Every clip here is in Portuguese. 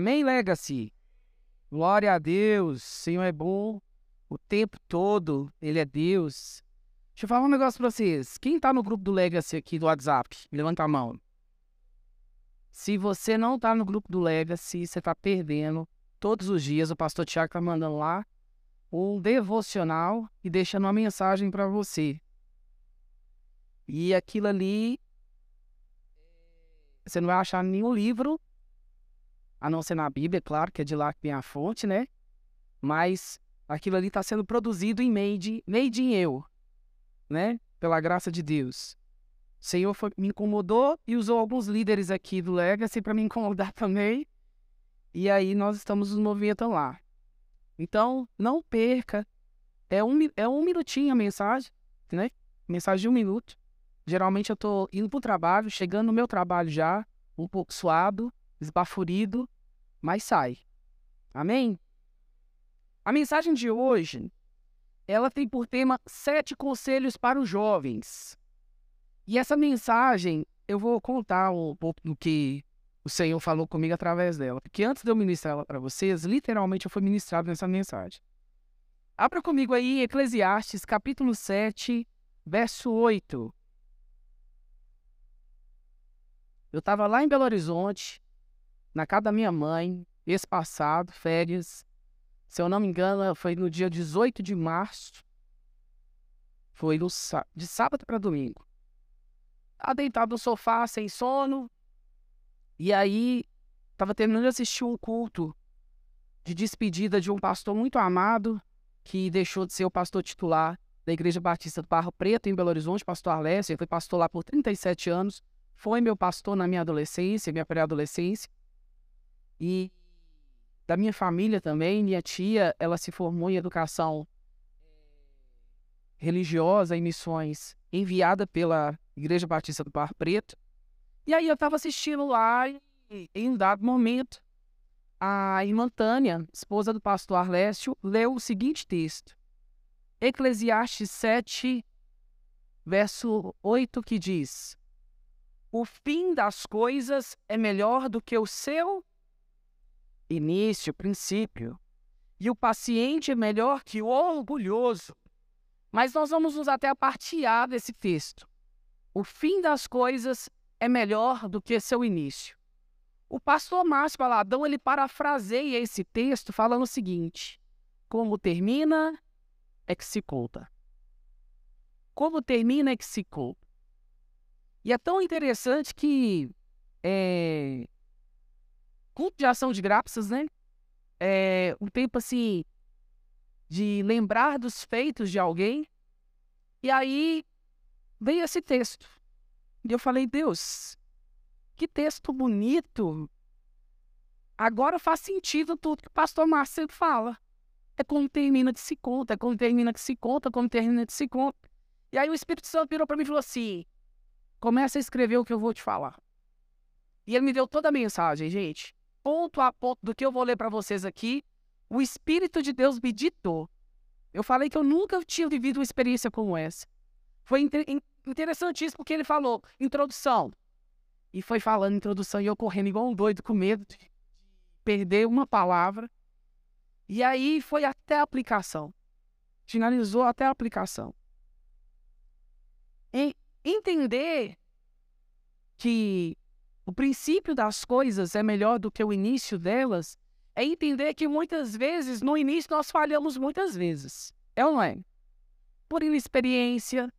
Amém, Legacy? Glória a Deus, Senhor é bom o tempo todo, Ele é Deus. Deixa eu falar um negócio pra vocês. Quem tá no grupo do Legacy aqui do WhatsApp? Levanta a mão. Se você não tá no grupo do Legacy, você tá perdendo. Todos os dias o pastor Tiago tá mandando lá um devocional e deixando uma mensagem para você. E aquilo ali você não vai achar nenhum livro, a não ser na Bíblia, claro, que é de lá que vem a fonte, né? Mas aquilo ali está sendo produzido em made, made in eu né? Pela graça de Deus. O Senhor foi, me incomodou e usou alguns líderes aqui do Legacy para me incomodar também. E aí nós estamos nos movimentando lá. Então, não perca. É um, é um minutinho a mensagem, né? Mensagem de um minuto. Geralmente eu estou indo para o trabalho, chegando no meu trabalho já, um pouco suado, esbaforido, mas sai. Amém? A mensagem de hoje ela tem por tema Sete Conselhos para os Jovens. E essa mensagem, eu vou contar um pouco do que o Senhor falou comigo através dela. Porque antes de eu ministrar ela para vocês, literalmente eu fui ministrado nessa mensagem. Abra comigo aí Eclesiastes, capítulo 7, verso 8. Eu estava lá em Belo Horizonte, na casa da minha mãe, esse passado, férias, se eu não me engano, foi no dia 18 de março. Foi no, de sábado para domingo. Tava deitado no sofá, sem sono. E aí, tava terminando de assistir um culto de despedida de um pastor muito amado, que deixou de ser o pastor titular da Igreja Batista do Barro Preto, em Belo Horizonte, pastor Alessio. Ele foi pastor lá por 37 anos. Foi meu pastor na minha adolescência, minha pré-adolescência. E da minha família também. Minha tia, ela se formou em educação religiosa e missões enviada pela Igreja Batista do Bar Preto. E aí eu estava assistindo lá e, em um dado momento, a irmã Tânia, esposa do pastor Arlécio, leu o seguinte texto. Eclesiastes 7, verso 8, que diz: O fim das coisas é melhor do que o seu início, princípio. E o paciente é melhor que o orgulhoso. Mas nós vamos nos até a parte A desse texto. O fim das coisas é melhor do que seu início. O pastor Márcio Baladão, ele parafraseia esse texto falando o seguinte: Como termina é que se conta. Como termina é que se conta. E é tão interessante que é, culto de ação de graças, né? É um tempo assim de lembrar dos feitos de alguém. E aí veio esse texto. E eu falei, Deus, que texto bonito. Agora faz sentido tudo que o pastor Márcio fala. É como termina de se conta, é como termina que se conta, como termina de se conta. E aí o Espírito Santo virou para mim e falou assim: começa a escrever o que eu vou te falar. E ele me deu toda a mensagem, gente ponto a ponto do que eu vou ler para vocês aqui, o Espírito de Deus me ditou. Eu falei que eu nunca tinha vivido uma experiência como essa. Foi inter interessantíssimo porque ele falou introdução. E foi falando introdução e eu correndo igual um doido com medo de perder uma palavra. E aí foi até a aplicação. Finalizou até a aplicação. E entender que o princípio das coisas é melhor do que o início delas, é entender que muitas vezes, no início, nós falhamos muitas vezes. É ou não é? Por inexperiência,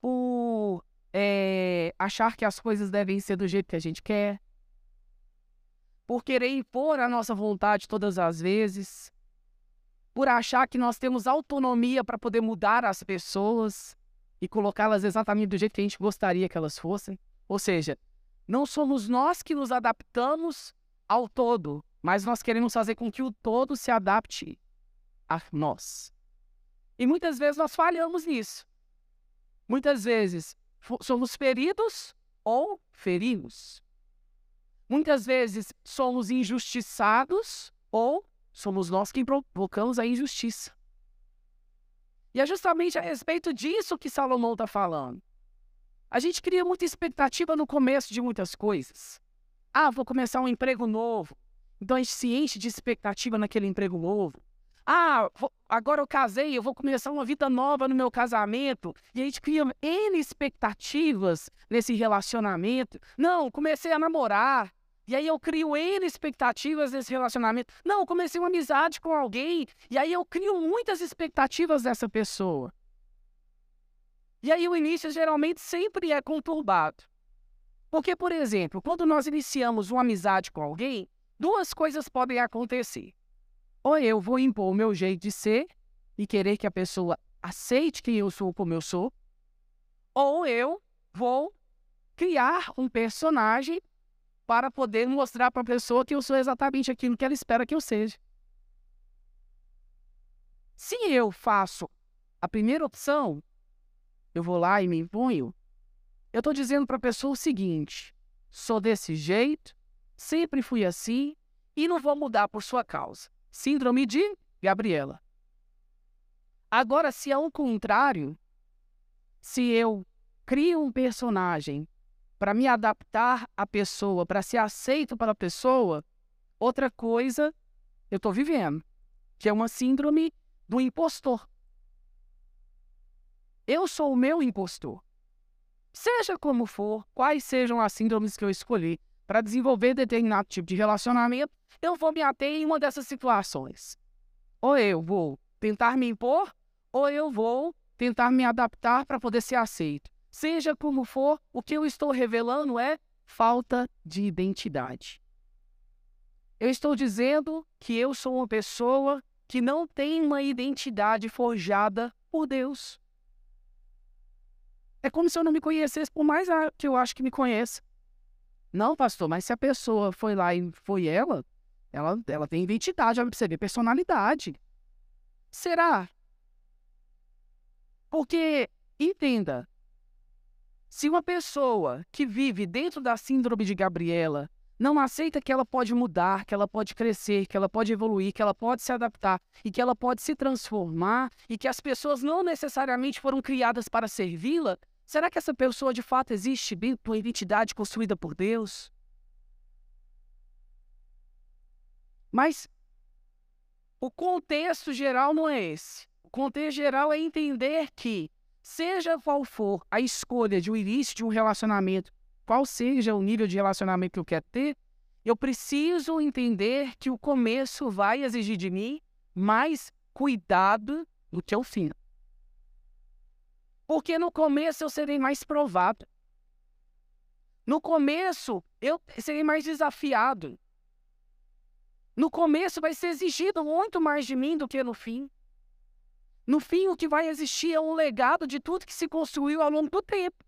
por é, achar que as coisas devem ser do jeito que a gente quer, por querer impor a nossa vontade todas as vezes, por achar que nós temos autonomia para poder mudar as pessoas e colocá-las exatamente do jeito que a gente gostaria que elas fossem. Ou seja, não somos nós que nos adaptamos ao todo, mas nós queremos fazer com que o todo se adapte a nós. E muitas vezes nós falhamos nisso. Muitas vezes somos feridos ou ferimos. Muitas vezes somos injustiçados ou somos nós quem provocamos a injustiça. E é justamente a respeito disso que Salomão está falando. A gente cria muita expectativa no começo de muitas coisas. Ah, vou começar um emprego novo. Então a gente se enche de expectativa naquele emprego novo. Ah, vou, agora eu casei, eu vou começar uma vida nova no meu casamento. E a gente cria N expectativas nesse relacionamento. Não, comecei a namorar. E aí eu crio N expectativas nesse relacionamento. Não, comecei uma amizade com alguém. E aí eu crio muitas expectativas dessa pessoa. E aí o início geralmente sempre é conturbado. Porque, por exemplo, quando nós iniciamos uma amizade com alguém, duas coisas podem acontecer. Ou eu vou impor o meu jeito de ser e querer que a pessoa aceite quem eu sou como eu sou, ou eu vou criar um personagem para poder mostrar para a pessoa que eu sou exatamente aquilo que ela espera que eu seja. Se eu faço a primeira opção, eu vou lá e me imponho, eu estou dizendo para a pessoa o seguinte: sou desse jeito, sempre fui assim e não vou mudar por sua causa. Síndrome de Gabriela. Agora, se é o contrário, se eu crio um personagem para me adaptar à pessoa, para ser aceito pela pessoa, outra coisa eu estou vivendo, que é uma síndrome do impostor. Eu sou o meu impostor. Seja como for, quais sejam as síndromes que eu escolhi para desenvolver determinado tipo de relacionamento, eu vou me ater em uma dessas situações. Ou eu vou tentar me impor, ou eu vou tentar me adaptar para poder ser aceito. Seja como for, o que eu estou revelando é falta de identidade. Eu estou dizendo que eu sou uma pessoa que não tem uma identidade forjada por Deus. É como se eu não me conhecesse, por mais que eu acho que me conheça. Não, pastor, mas se a pessoa foi lá e foi ela, ela, ela tem identidade, ela ver personalidade. Será? Porque, entenda, se uma pessoa que vive dentro da síndrome de Gabriela não aceita que ela pode mudar, que ela pode crescer, que ela pode evoluir, que ela pode se adaptar e que ela pode se transformar e que as pessoas não necessariamente foram criadas para servi-la, Será que essa pessoa de fato existe de uma identidade construída por Deus? Mas o contexto geral não é esse. O contexto geral é entender que, seja qual for a escolha de um início de um relacionamento, qual seja o nível de relacionamento que eu quero ter, eu preciso entender que o começo vai exigir de mim mais cuidado do que o fim. Porque no começo eu serei mais provado. No começo eu serei mais desafiado. No começo vai ser exigido muito mais de mim do que no fim. No fim, o que vai existir é um legado de tudo que se construiu ao longo do tempo.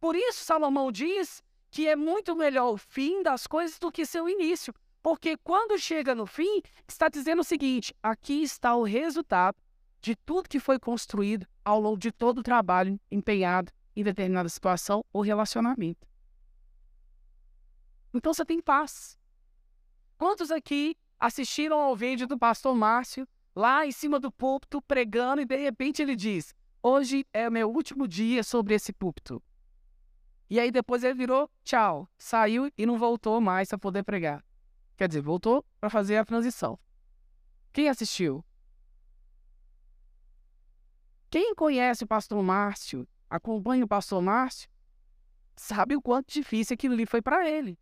Por isso, Salomão diz que é muito melhor o fim das coisas do que seu início. Porque quando chega no fim, está dizendo o seguinte: aqui está o resultado de tudo que foi construído ao longo de todo o trabalho empenhado em determinada situação ou relacionamento. Então você tem paz. Quantos aqui assistiram ao vídeo do pastor Márcio lá em cima do púlpito pregando e de repente ele diz: Hoje é o meu último dia sobre esse púlpito. E aí depois ele virou tchau, saiu e não voltou mais para poder pregar. Quer dizer, voltou para fazer a transição. Quem assistiu? Quem conhece o pastor Márcio, acompanha o pastor Márcio, sabe o quanto difícil aquilo ali foi para ele.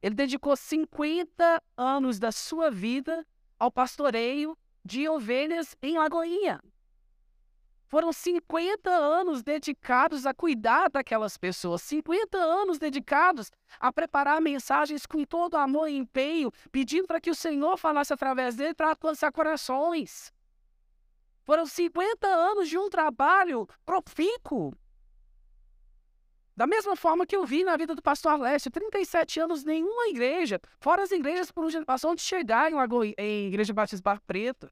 Ele dedicou 50 anos da sua vida ao pastoreio de ovelhas em Lagoinha. Foram 50 anos dedicados a cuidar daquelas pessoas, 50 anos dedicados a preparar mensagens com todo amor e empenho, pedindo para que o Senhor falasse através dele para alcançar corações. Foram 50 anos de um trabalho profícuo. Da mesma forma que eu vi na vida do pastor Alessio, 37 anos, nenhuma igreja, fora as igrejas por onde ele passou, onde chegar em, em Igreja Batista Barro Preto.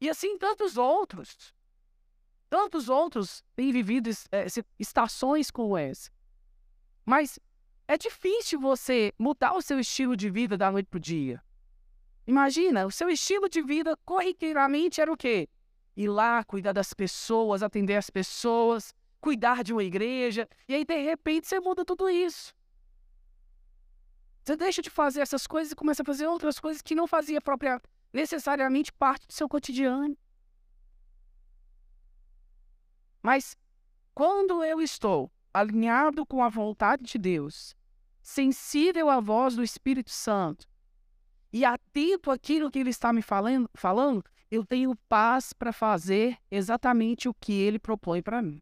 E assim tantos outros. Tantos outros têm vivido é, estações como essa. Mas é difícil você mudar o seu estilo de vida da noite para o dia. Imagina, o seu estilo de vida corriqueiramente era o quê? ir lá, cuidar das pessoas, atender as pessoas, cuidar de uma igreja, e aí de repente você muda tudo isso. Você deixa de fazer essas coisas e começa a fazer outras coisas que não fazia própria, necessariamente parte do seu cotidiano. Mas quando eu estou alinhado com a vontade de Deus, sensível à voz do Espírito Santo e atento àquilo que Ele está me falando, falando eu tenho paz para fazer exatamente o que Ele propõe para mim.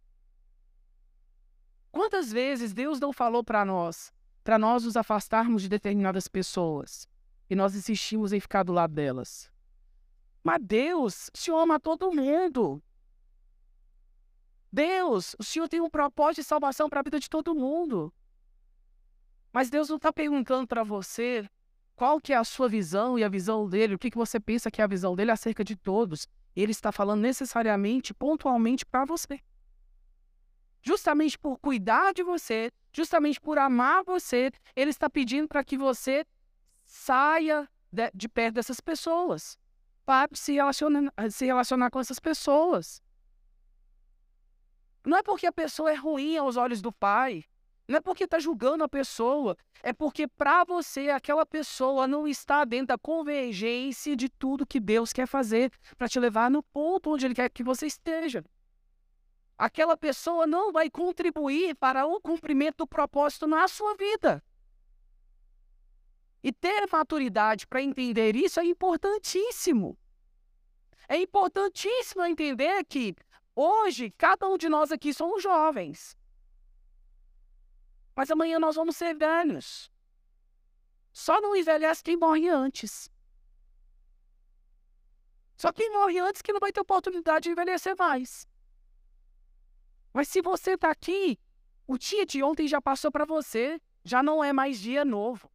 Quantas vezes Deus não falou para nós, para nós nos afastarmos de determinadas pessoas e nós insistimos em ficar do lado delas? Mas Deus, Senhor ama todo mundo. Deus, o Senhor tem um propósito de salvação para a vida de todo mundo. Mas Deus não está perguntando para você qual que é a sua visão e a visão dele, o que, que você pensa que é a visão dele acerca de todos. Ele está falando necessariamente, pontualmente para você. Justamente por cuidar de você, justamente por amar você, ele está pedindo para que você saia de, de perto dessas pessoas. Para se relacionar, se relacionar com essas pessoas. Não é porque a pessoa é ruim aos olhos do pai. Não é porque está julgando a pessoa. É porque para você aquela pessoa não está dentro da convergência de tudo que Deus quer fazer para te levar no ponto onde Ele quer que você esteja. Aquela pessoa não vai contribuir para o cumprimento do propósito na sua vida. E ter maturidade para entender isso é importantíssimo. É importantíssimo entender que Hoje, cada um de nós aqui somos jovens. Mas amanhã nós vamos ser velhos. Só não envelhece quem morre antes. Só quem morre antes que não vai ter oportunidade de envelhecer mais. Mas se você está aqui, o dia de ontem já passou para você, já não é mais dia novo.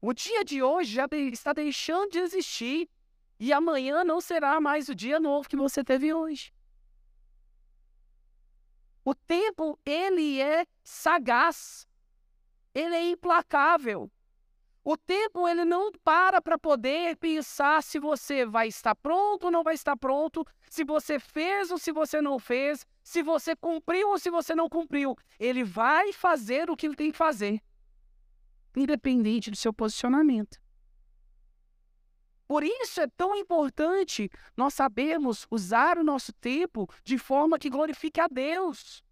O dia de hoje já está deixando de existir e amanhã não será mais o dia novo que você teve hoje. O tempo, ele é sagaz. Ele é implacável. O tempo, ele não para para poder pensar se você vai estar pronto ou não vai estar pronto, se você fez ou se você não fez, se você cumpriu ou se você não cumpriu. Ele vai fazer o que ele tem que fazer, independente do seu posicionamento. Por isso é tão importante nós sabermos usar o nosso tempo de forma que glorifique a Deus.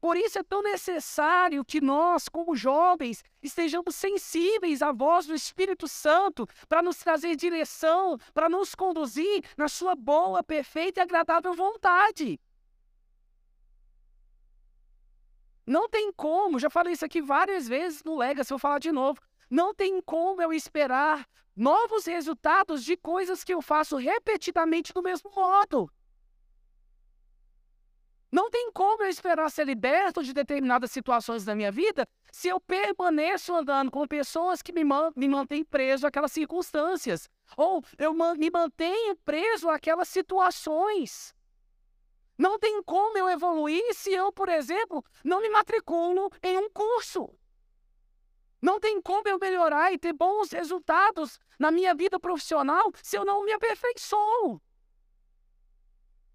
Por isso é tão necessário que nós, como jovens, estejamos sensíveis à voz do Espírito Santo para nos trazer direção, para nos conduzir na sua boa, perfeita e agradável vontade. Não tem como, já falei isso aqui várias vezes no Legacy, vou falar de novo. Não tem como eu esperar novos resultados de coisas que eu faço repetidamente do mesmo modo. Não tem como eu esperar ser liberto de determinadas situações da minha vida se eu permaneço andando com pessoas que me, man me mantêm preso àquelas circunstâncias. Ou eu man me mantenho preso àquelas situações. Não tem como eu evoluir se eu, por exemplo, não me matriculo em um curso. Não tem como eu melhorar e ter bons resultados na minha vida profissional se eu não me aperfeiçoo.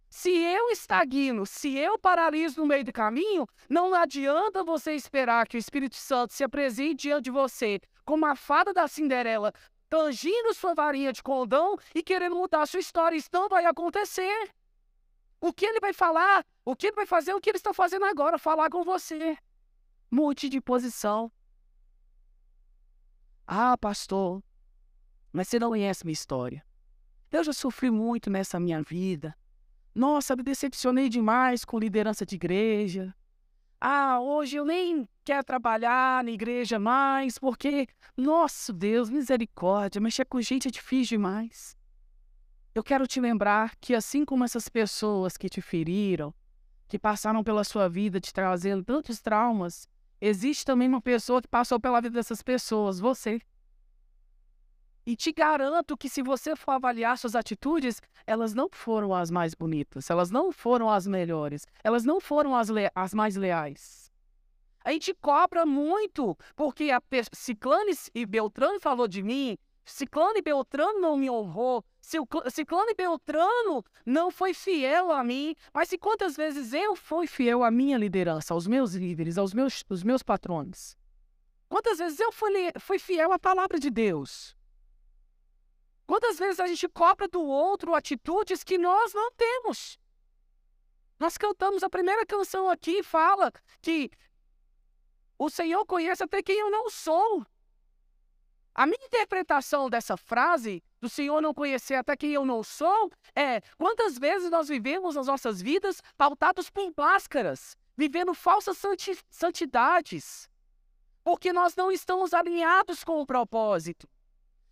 Se eu estagno, se eu paraliso no meio do caminho, não adianta você esperar que o Espírito Santo se apresente diante de você como a fada da Cinderela, tangindo sua varinha de condão e querendo mudar sua história. Isso não vai acontecer. O que ele vai falar, o que ele vai fazer, o que ele está fazendo agora, falar com você. Mude de posição. Ah, pastor, mas você não conhece minha história. Eu já sofri muito nessa minha vida. Nossa, me decepcionei demais com liderança de igreja. Ah, hoje eu nem quero trabalhar na igreja mais, porque, nosso Deus, misericórdia, mexer com gente é difícil demais. Eu quero te lembrar que, assim como essas pessoas que te feriram, que passaram pela sua vida te trazendo tantos traumas, existe também uma pessoa que passou pela vida dessas pessoas, você. E te garanto que se você for avaliar suas atitudes, elas não foram as mais bonitas, elas não foram as melhores, elas não foram as, as mais leais. A gente cobra muito porque a Ciclane e Beltrano falou de mim, Ciclano e Beltrano não me honrou, Ciclano e Beltrano não foi fiel a mim, mas e quantas vezes eu fui fiel à minha liderança, aos meus líderes, aos meus, aos meus patrões? Quantas vezes eu fui, fui fiel à palavra de Deus? Quantas vezes a gente cobra do outro atitudes que nós não temos? Nós cantamos a primeira canção aqui, fala que o Senhor conhece até quem eu não sou. A minha interpretação dessa frase, do Senhor não conhecer até quem eu não sou, é quantas vezes nós vivemos nas nossas vidas pautados por máscaras, vivendo falsas santidades, porque nós não estamos alinhados com o propósito.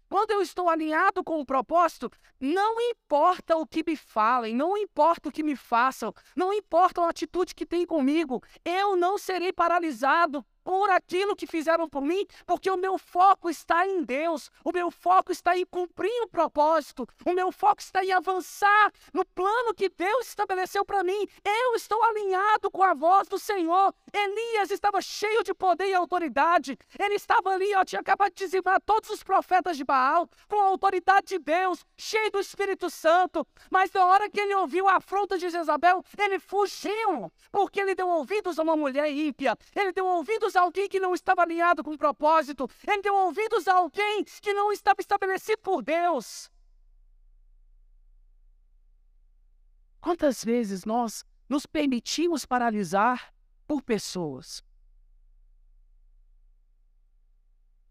Quando eu estou alinhado com o propósito, não importa o que me falem, não importa o que me façam, não importa a atitude que têm comigo, eu não serei paralisado por aquilo que fizeram por mim, porque o meu foco está em Deus, o meu foco está em cumprir o propósito, o meu foco está em avançar no plano que Deus estabeleceu para mim. Eu estou alinhado com a voz do Senhor. Elias estava cheio de poder e autoridade, ele estava ali, ó, tinha acabado de dizimar todos os profetas de Baal, com a autoridade de Deus, cheio do Espírito Santo, mas na hora que ele ouviu a afronta de Jezabel, ele fugiu, porque ele deu ouvidos a uma mulher ímpia, ele deu ouvidos ouvidos a alguém que não estava alinhado com o propósito. Ele deu ouvidos a alguém que não estava estabelecido por Deus. Quantas vezes nós nos permitimos paralisar por pessoas?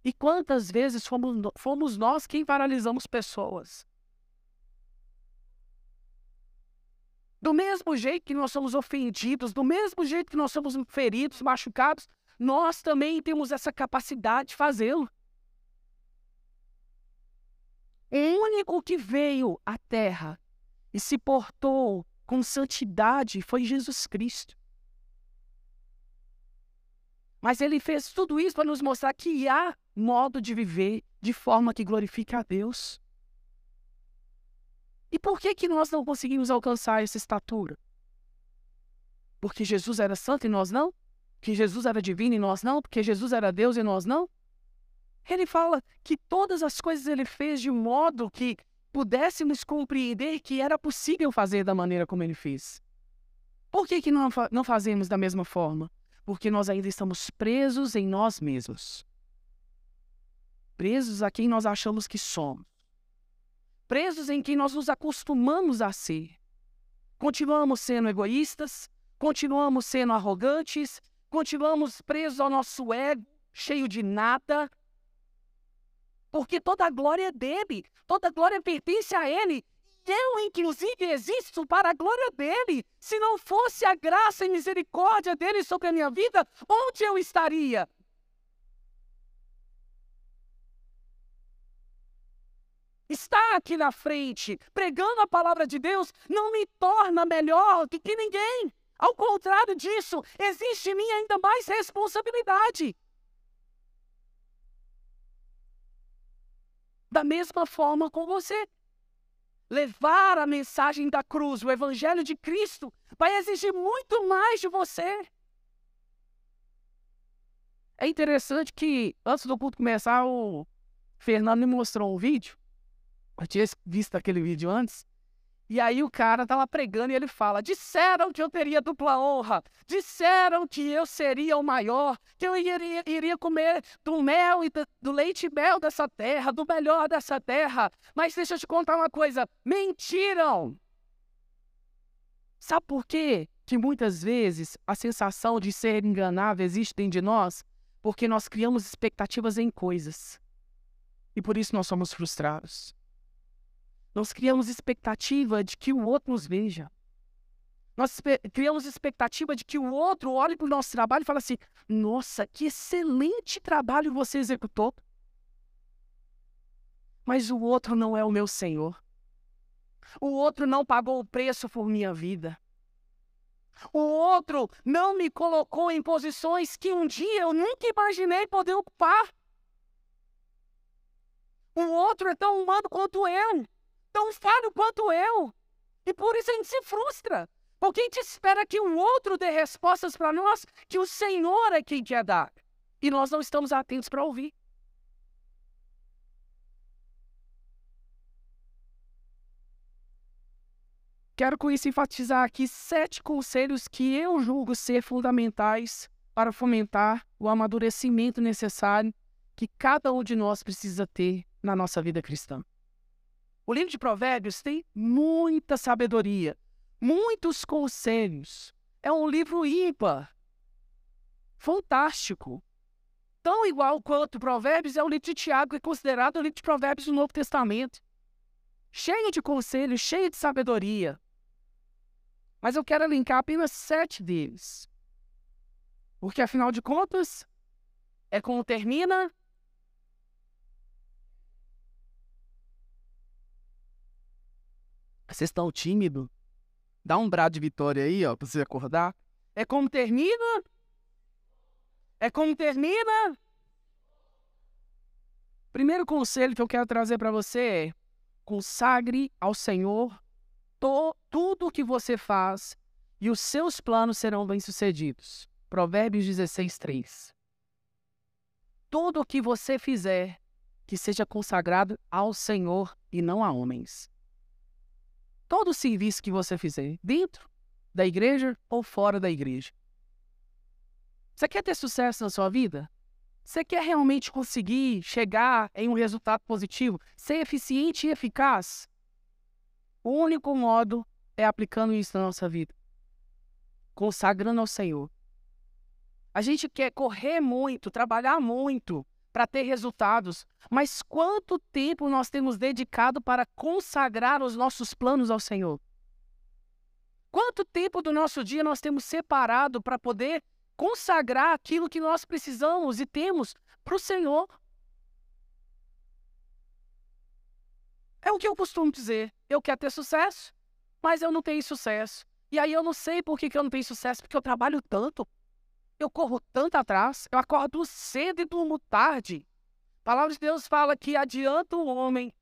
E quantas vezes fomos, fomos nós quem paralisamos pessoas? Do mesmo jeito que nós somos ofendidos, do mesmo jeito que nós somos feridos, machucados, nós também temos essa capacidade de fazê-lo. O único que veio à terra e se portou com santidade foi Jesus Cristo. Mas ele fez tudo isso para nos mostrar que há modo de viver de forma que glorifique a Deus. E por que, que nós não conseguimos alcançar essa estatura? Porque Jesus era santo e nós não? Que Jesus era divino e nós não, porque Jesus era Deus e nós não? Ele fala que todas as coisas ele fez de modo que pudéssemos compreender que era possível fazer da maneira como ele fez. Por que, que não, não fazemos da mesma forma? Porque nós ainda estamos presos em nós mesmos. Presos a quem nós achamos que somos. Presos em quem nós nos acostumamos a ser. Continuamos sendo egoístas, continuamos sendo arrogantes, continuamos presos ao nosso ego, cheio de nada, porque toda a glória é dele, toda a glória pertence a ele. Eu, inclusive, existo para a glória dele. Se não fosse a graça e misericórdia dele sobre a minha vida, onde eu estaria? Estar aqui na frente, pregando a palavra de Deus, não me torna melhor do que ninguém. Ao contrário disso, existe em mim ainda mais responsabilidade. Da mesma forma com você. Levar a mensagem da cruz, o evangelho de Cristo, vai exigir muito mais de você. É interessante que, antes do culto começar, o Fernando me mostrou um vídeo. Eu tinha visto aquele vídeo antes. E aí o cara tá lá pregando e ele fala: disseram que eu teria dupla honra, disseram que eu seria o maior, que eu iria, iria comer do mel e do, do leite e mel dessa terra, do melhor dessa terra. Mas deixa eu te contar uma coisa: mentiram! Sabe por quê? Que muitas vezes a sensação de ser enganável existe dentro de nós? Porque nós criamos expectativas em coisas. E por isso nós somos frustrados. Nós criamos expectativa de que o outro nos veja. Nós criamos expectativa de que o outro olhe para o nosso trabalho e fale assim: nossa, que excelente trabalho você executou. Mas o outro não é o meu Senhor. O outro não pagou o preço por minha vida. O outro não me colocou em posições que um dia eu nunca imaginei poder ocupar. O outro é tão humano quanto eu tão falho quanto eu. E por isso a gente se frustra. Porque a gente espera que o outro dê respostas para nós que o Senhor é quem quer dar. E nós não estamos atentos para ouvir. Quero com isso enfatizar aqui sete conselhos que eu julgo ser fundamentais para fomentar o amadurecimento necessário que cada um de nós precisa ter na nossa vida cristã. O livro de Provérbios tem muita sabedoria, muitos conselhos. É um livro ímpar, fantástico. Tão igual quanto Provérbios é o livro de Tiago, que é considerado o livro de Provérbios do Novo Testamento. Cheio de conselhos, cheio de sabedoria. Mas eu quero linkar apenas sete deles. Porque, afinal de contas, é como termina. Vocês estão tímidos? Dá um brado de vitória aí, ó, pra você acordar. É como termina. É como termina. Primeiro conselho que eu quero trazer para você é: consagre ao Senhor to, tudo o que você faz e os seus planos serão bem-sucedidos. Provérbios 16, 3. Tudo o que você fizer, que seja consagrado ao Senhor e não a homens. Todo serviço que você fizer, dentro da igreja ou fora da igreja. Você quer ter sucesso na sua vida? Você quer realmente conseguir chegar em um resultado positivo, ser eficiente e eficaz? O único modo é aplicando isso na nossa vida, consagrando ao Senhor. A gente quer correr muito, trabalhar muito para ter resultados, mas quanto tempo nós temos dedicado para consagrar os nossos planos ao Senhor? Quanto tempo do nosso dia nós temos separado para poder consagrar aquilo que nós precisamos e temos para o Senhor? É o que eu costumo dizer. Eu quero ter sucesso, mas eu não tenho sucesso. E aí eu não sei por que, eu não tenho sucesso, porque eu trabalho tanto. Eu corro tanto atrás, eu acordo cedo e durmo tarde. A palavra de Deus fala que adianta o homem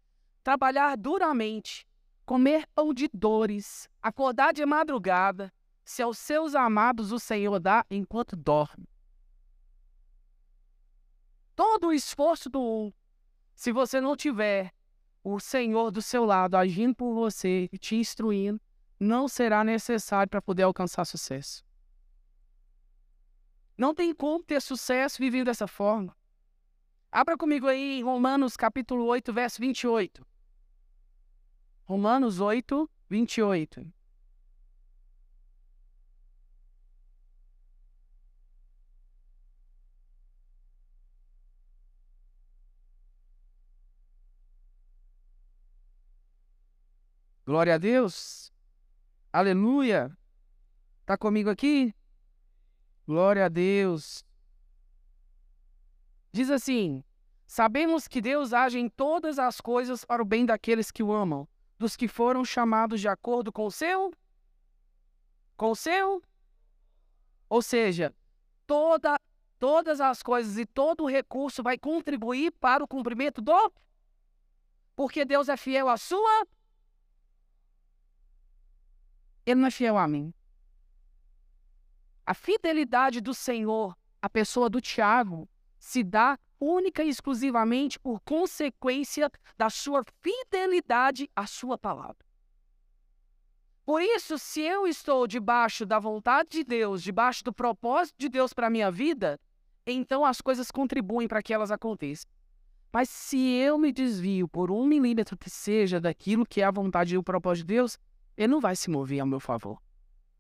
trabalhar duramente, comer pão de dores, acordar de madrugada, se aos seus amados o Senhor dá enquanto dorme. Todo o esforço do um, se você não tiver o Senhor do seu lado agindo por você e te instruindo, não será necessário para poder alcançar sucesso. Não tem como ter sucesso vivendo dessa forma. Abra comigo aí em Romanos capítulo 8, verso 28. Romanos 8, 28. Glória a Deus. Aleluia. Está comigo aqui? Glória a Deus. Diz assim: Sabemos que Deus age em todas as coisas para o bem daqueles que o amam, dos que foram chamados de acordo com o seu com o seu ou seja, toda todas as coisas e todo o recurso vai contribuir para o cumprimento do porque Deus é fiel à sua Ele não é fiel a mim. A fidelidade do Senhor, a pessoa do Tiago, se dá única e exclusivamente por consequência da sua fidelidade à sua palavra. Por isso, se eu estou debaixo da vontade de Deus, debaixo do propósito de Deus para a minha vida, então as coisas contribuem para que elas aconteçam. Mas se eu me desvio por um milímetro que seja daquilo que é a vontade e o propósito de Deus, ele não vai se mover ao meu favor.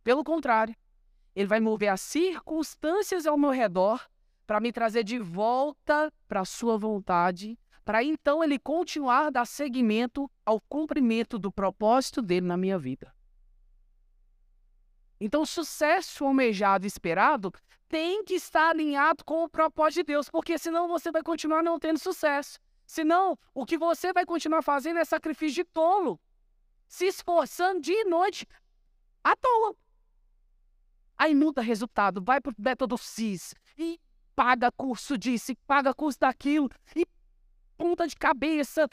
Pelo contrário, ele vai mover as circunstâncias ao meu redor para me trazer de volta para a sua vontade, para então ele continuar a dar seguimento ao cumprimento do propósito dele na minha vida. Então, o sucesso almejado e esperado tem que estar alinhado com o propósito de Deus, porque senão você vai continuar não tendo sucesso. Senão, o que você vai continuar fazendo é sacrifício de tolo, se esforçando dia e noite à toa. Aí dá resultado, vai para o método CIS e paga curso disso, e paga curso daquilo, e ponta de cabeça,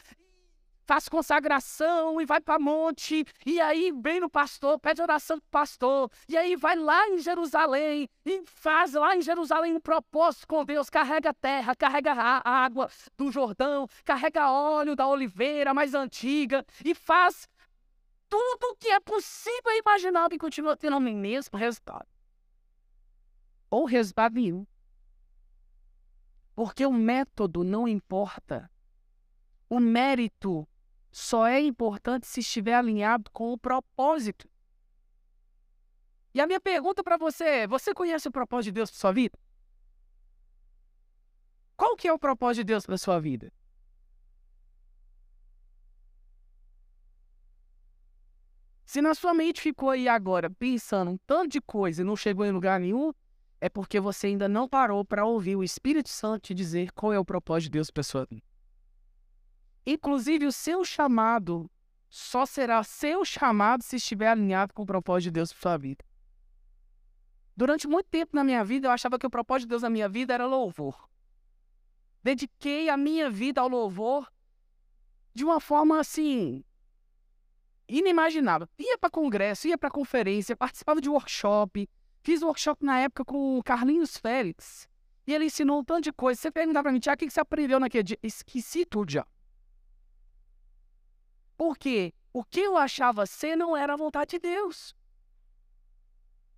faz consagração e vai para monte, e aí vem no pastor, pede oração pro pastor, e aí vai lá em Jerusalém e faz lá em Jerusalém um propósito com Deus, carrega terra, carrega a água do Jordão, carrega óleo da oliveira mais antiga e faz tudo o que é possível imaginar e continua tendo o mesmo resultado. Ou resultado nenhum. Porque o método não importa. O mérito só é importante se estiver alinhado com o propósito. E a minha pergunta para você é: você conhece o propósito de Deus para sua vida? Qual que é o propósito de Deus para sua vida? Se na sua mente ficou aí agora pensando um tanto de coisa e não chegou em lugar nenhum, é porque você ainda não parou para ouvir o Espírito Santo te dizer qual é o propósito de Deus para sua vida. Inclusive, o seu chamado só será seu chamado se estiver alinhado com o propósito de Deus para sua vida. Durante muito tempo na minha vida, eu achava que o propósito de Deus na minha vida era louvor. Dediquei a minha vida ao louvor de uma forma assim inimaginável. Ia para congresso, ia para conferência, participava de workshop. Fiz workshop na época com o Carlinhos Félix. E ele ensinou um tanto de coisa. Você perguntar para mim, Tiago, o que você aprendeu naquele dia? Esqueci tudo já. Por quê? O que eu achava ser não era a vontade de Deus.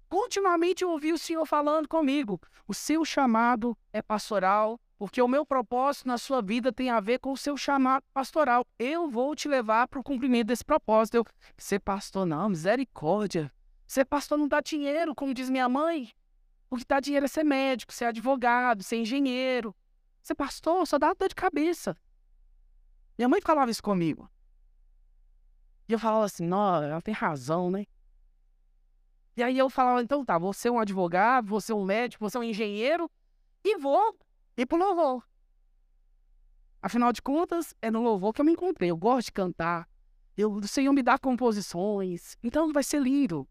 Continuamente eu ouvi o Senhor falando comigo. O seu chamado é pastoral, porque o meu propósito na sua vida tem a ver com o seu chamado pastoral. Eu vou te levar para o cumprimento desse propósito. Eu, ser pastor não, misericórdia. Ser pastor não dá dinheiro, como diz minha mãe. O que dá dinheiro é ser médico, ser advogado, ser engenheiro. Ser pastor só dá dor de cabeça. Minha mãe falava isso comigo. E eu falava assim, não, ela tem razão, né? E aí eu falava, então tá, vou ser um advogado, vou ser um médico, vou ser um engenheiro e vou e pro louvor. Afinal de contas, é no louvor que eu me encontrei. Eu gosto de cantar. Eu, o Senhor me dá composições. Então vai ser lindo.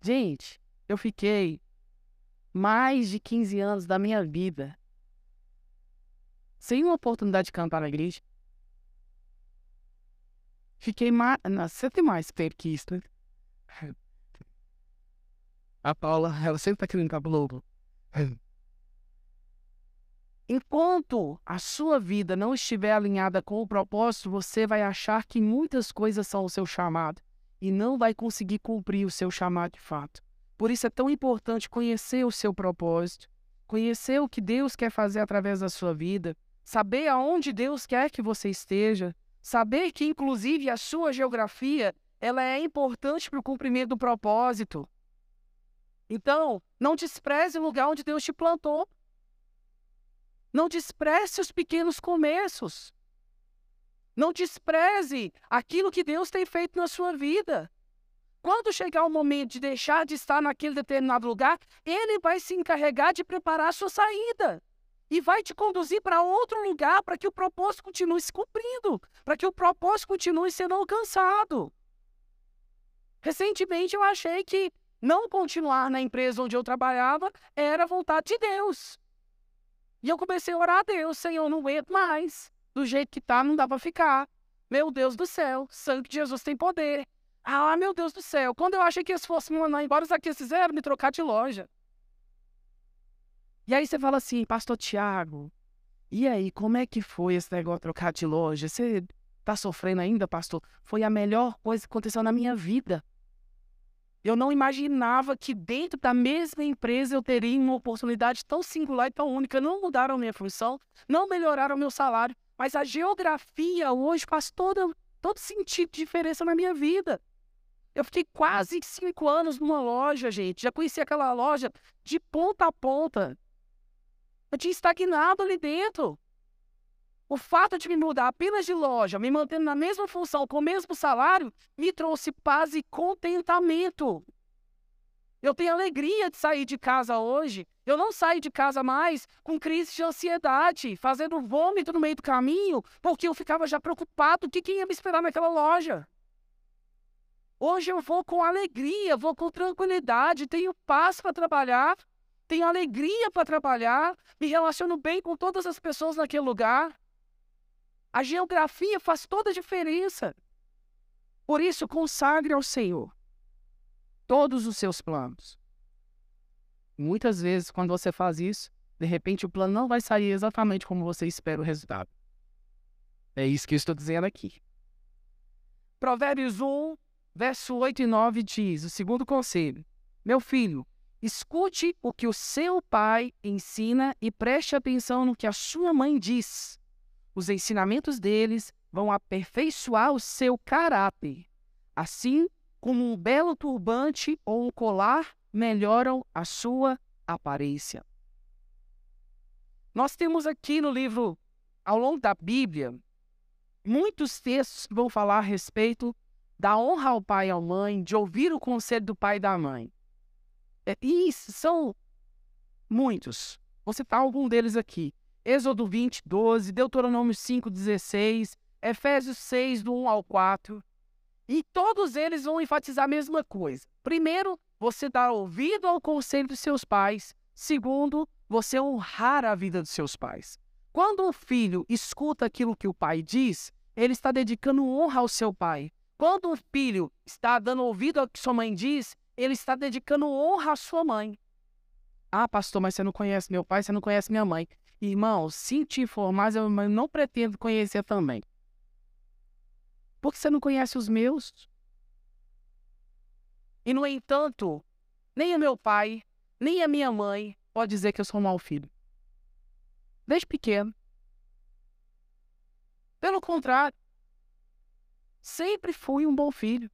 Gente, eu fiquei mais de 15 anos da minha vida sem uma oportunidade de cantar na igreja. Fiquei mais. Você tem mais isso, né? A Paula, ela sempre tá querendo ficar lobo. Enquanto a sua vida não estiver alinhada com o propósito, você vai achar que muitas coisas são o seu chamado e não vai conseguir cumprir o seu chamado de fato. Por isso é tão importante conhecer o seu propósito, conhecer o que Deus quer fazer através da sua vida, saber aonde Deus quer que você esteja, saber que inclusive a sua geografia ela é importante para o cumprimento do propósito. Então, não despreze o lugar onde Deus te plantou. Não despreze os pequenos começos. Não despreze aquilo que Deus tem feito na sua vida. Quando chegar o momento de deixar de estar naquele determinado lugar, Ele vai se encarregar de preparar a sua saída. E vai te conduzir para outro lugar para que o propósito continue se cumprindo, para que o propósito continue sendo alcançado. Recentemente eu achei que não continuar na empresa onde eu trabalhava era vontade de Deus. E eu comecei a orar a Deus, Senhor, não aguento mais. Do jeito que tá, não dá para ficar. Meu Deus do céu, sangue de Jesus tem poder. Ah, meu Deus do céu, quando eu achei que eles fossem me mandar embora, os aqui fizeram me trocar de loja. E aí você fala assim, pastor Tiago, e aí, como é que foi esse negócio de trocar de loja? Você tá sofrendo ainda, pastor? Foi a melhor coisa que aconteceu na minha vida. Eu não imaginava que dentro da mesma empresa eu teria uma oportunidade tão singular e tão única. Não mudaram minha função, não melhoraram meu salário, mas a geografia hoje faz todo, todo sentido de diferença na minha vida. Eu fiquei quase cinco anos numa loja, gente. Já conheci aquela loja de ponta a ponta. Eu tinha estagnado ali dentro. O fato de me mudar apenas de loja, me mantendo na mesma função, com o mesmo salário, me trouxe paz e contentamento. Eu tenho alegria de sair de casa hoje. Eu não saio de casa mais com crise de ansiedade, fazendo vômito no meio do caminho, porque eu ficava já preocupado o que, ia me esperar naquela loja. Hoje eu vou com alegria, vou com tranquilidade, tenho paz para trabalhar, tenho alegria para trabalhar, me relaciono bem com todas as pessoas naquele lugar. A geografia faz toda a diferença. Por isso, consagre ao Senhor todos os seus planos. Muitas vezes, quando você faz isso, de repente o plano não vai sair exatamente como você espera o resultado. É isso que eu estou dizendo aqui. Provérbios 1, verso 8 e 9 diz: o segundo conselho. Meu filho, escute o que o seu pai ensina e preste atenção no que a sua mãe diz. Os ensinamentos deles vão aperfeiçoar o seu caráter, assim como um belo turbante ou um colar melhoram a sua aparência. Nós temos aqui no livro, ao longo da Bíblia, muitos textos que vão falar a respeito da honra ao pai e à mãe, de ouvir o conselho do pai e da mãe. É, e são muitos. Vou citar algum deles aqui. Êxodo 20, 12, Deuteronômio 5, 16, Efésios 6, do 1 ao 4. E todos eles vão enfatizar a mesma coisa. Primeiro, você dar ouvido ao conselho dos seus pais. Segundo, você honrar a vida dos seus pais. Quando um filho escuta aquilo que o pai diz, ele está dedicando honra ao seu pai. Quando um filho está dando ouvido ao que sua mãe diz, ele está dedicando honra à sua mãe. Ah, pastor, mas você não conhece meu pai, você não conhece minha mãe. Irmão, se te informar, eu não pretendo conhecer também. Porque você não conhece os meus? E, no entanto, nem o meu pai, nem a minha mãe pode dizer que eu sou um mau filho. Desde pequeno. Pelo contrário, sempre fui um bom filho.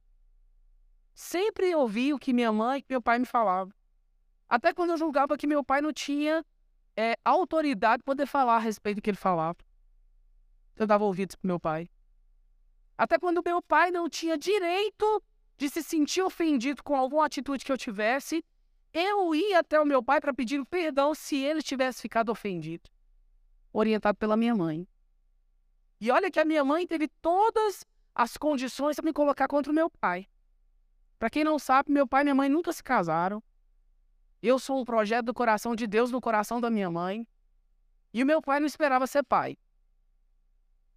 Sempre ouvi o que minha mãe e meu pai me falavam. Até quando eu julgava que meu pai não tinha é, autoridade para poder falar a respeito do que ele falava. Eu dava ouvidos para meu pai. Até quando meu pai não tinha direito de se sentir ofendido com alguma atitude que eu tivesse, eu ia até o meu pai para pedir perdão se ele tivesse ficado ofendido. Orientado pela minha mãe. E olha que a minha mãe teve todas as condições para me colocar contra o meu pai. Para quem não sabe, meu pai e minha mãe nunca se casaram. Eu sou um projeto do coração de Deus no coração da minha mãe. E o meu pai não esperava ser pai.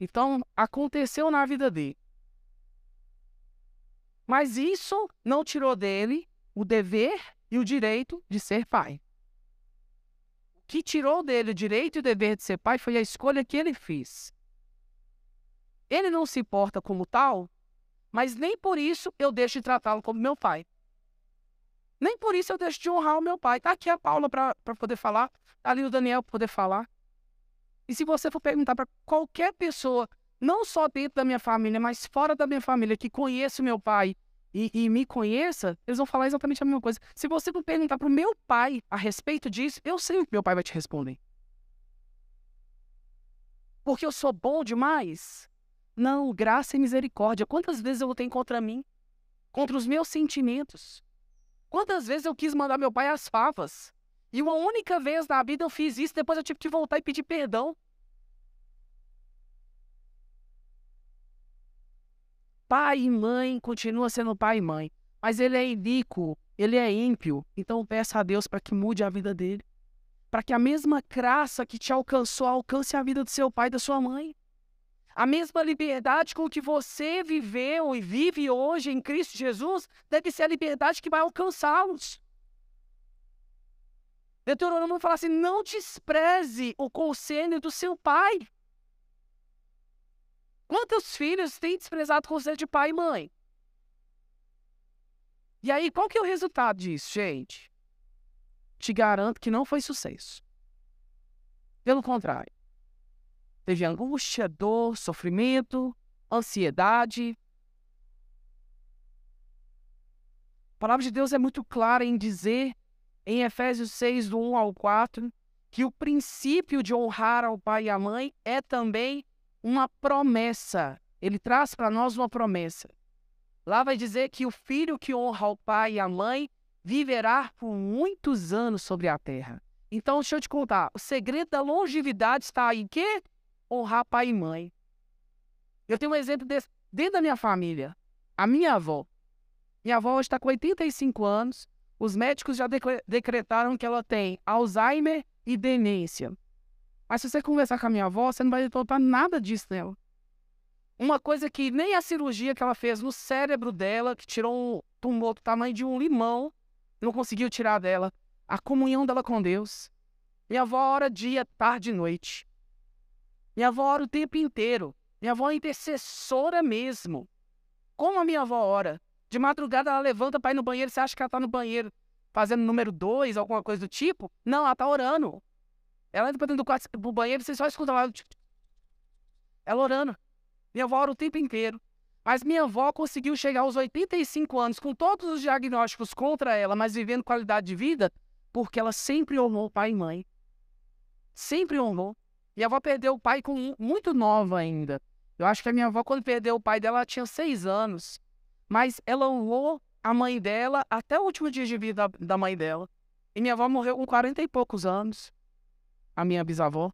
Então, aconteceu na vida dele. Mas isso não tirou dele o dever e o direito de ser pai. O que tirou dele o direito e o dever de ser pai foi a escolha que ele fez. Ele não se porta como tal, mas nem por isso eu deixo de tratá-lo como meu pai. Nem por isso eu deixo de honrar o meu pai. Tá aqui a Paula para poder falar, tá ali o Daniel para poder falar. E se você for perguntar para qualquer pessoa, não só dentro da minha família, mas fora da minha família, que conheça o meu pai e, e me conheça, eles vão falar exatamente a mesma coisa. Se você for perguntar para o meu pai a respeito disso, eu sei o que meu pai vai te responder. Porque eu sou bom demais? Não, graça e misericórdia. Quantas vezes eu lutei contra mim? Contra os meus sentimentos? Quantas vezes eu quis mandar meu pai às favas? E uma única vez na vida eu fiz isso, depois eu tive que voltar e pedir perdão. Pai e mãe continua sendo pai e mãe, mas ele é iníquo, ele é ímpio. Então peça a Deus para que mude a vida dele. Para que a mesma graça que te alcançou alcance a vida do seu pai e da sua mãe. A mesma liberdade com que você viveu e vive hoje em Cristo Jesus deve ser a liberdade que vai alcançá-los. Deuteronômio fala assim: não despreze o conselho do seu pai. Quantos filhos têm desprezado o conselho de pai e mãe? E aí, qual que é o resultado disso, gente? Te garanto que não foi sucesso. Pelo contrário, Teve angústia, dor, sofrimento, ansiedade. A palavra de Deus é muito clara em dizer, em Efésios 6, do 1 ao 4, que o princípio de honrar ao pai e à mãe é também uma promessa. Ele traz para nós uma promessa. Lá vai dizer que o filho que honra ao pai e à mãe viverá por muitos anos sobre a terra. Então, deixa eu te contar, o segredo da longevidade está em quê? honrar pai e mãe. Eu tenho um exemplo desse dentro da minha família. A minha avó. Minha avó está com 85 anos. Os médicos já decretaram que ela tem Alzheimer e demência. Mas se você conversar com a minha avó, você não vai encontrar nada disso nela. Uma coisa que nem a cirurgia que ela fez no cérebro dela, que tirou um tumor do tamanho de um limão, não conseguiu tirar dela. A comunhão dela com Deus. Minha avó ora dia, tarde e noite. Minha avó ora o tempo inteiro. Minha avó é intercessora mesmo. Como a minha avó ora? De madrugada ela levanta para ir no banheiro, você acha que ela está no banheiro fazendo número dois, alguma coisa do tipo. Não, ela tá orando. Ela entra pra dentro do quarto, pro banheiro, você só escuta lá. Ela orando. Minha avó ora o tempo inteiro. Mas minha avó conseguiu chegar aos 85 anos com todos os diagnósticos contra ela, mas vivendo qualidade de vida, porque ela sempre honrou pai e mãe. Sempre honrou. E a avó perdeu o pai com muito nova ainda. Eu acho que a minha avó, quando perdeu o pai dela, ela tinha seis anos. Mas ela honrou a mãe dela até o último dia de vida da mãe dela. E minha avó morreu com 40 e poucos anos. A minha bisavó.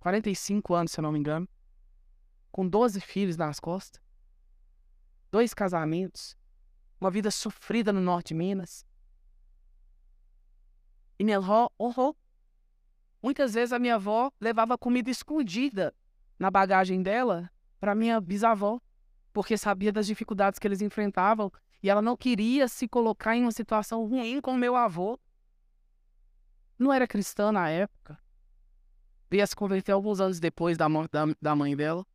45 anos, se eu não me engano. Com 12 filhos nas costas. Dois casamentos. Uma vida sofrida no norte de Minas. E minha avó honrou. Muitas vezes a minha avó levava comida escondida na bagagem dela para minha bisavó, porque sabia das dificuldades que eles enfrentavam e ela não queria se colocar em uma situação ruim com meu avô. Não era cristã na época. Veio se converter alguns anos depois da morte da, da mãe dela.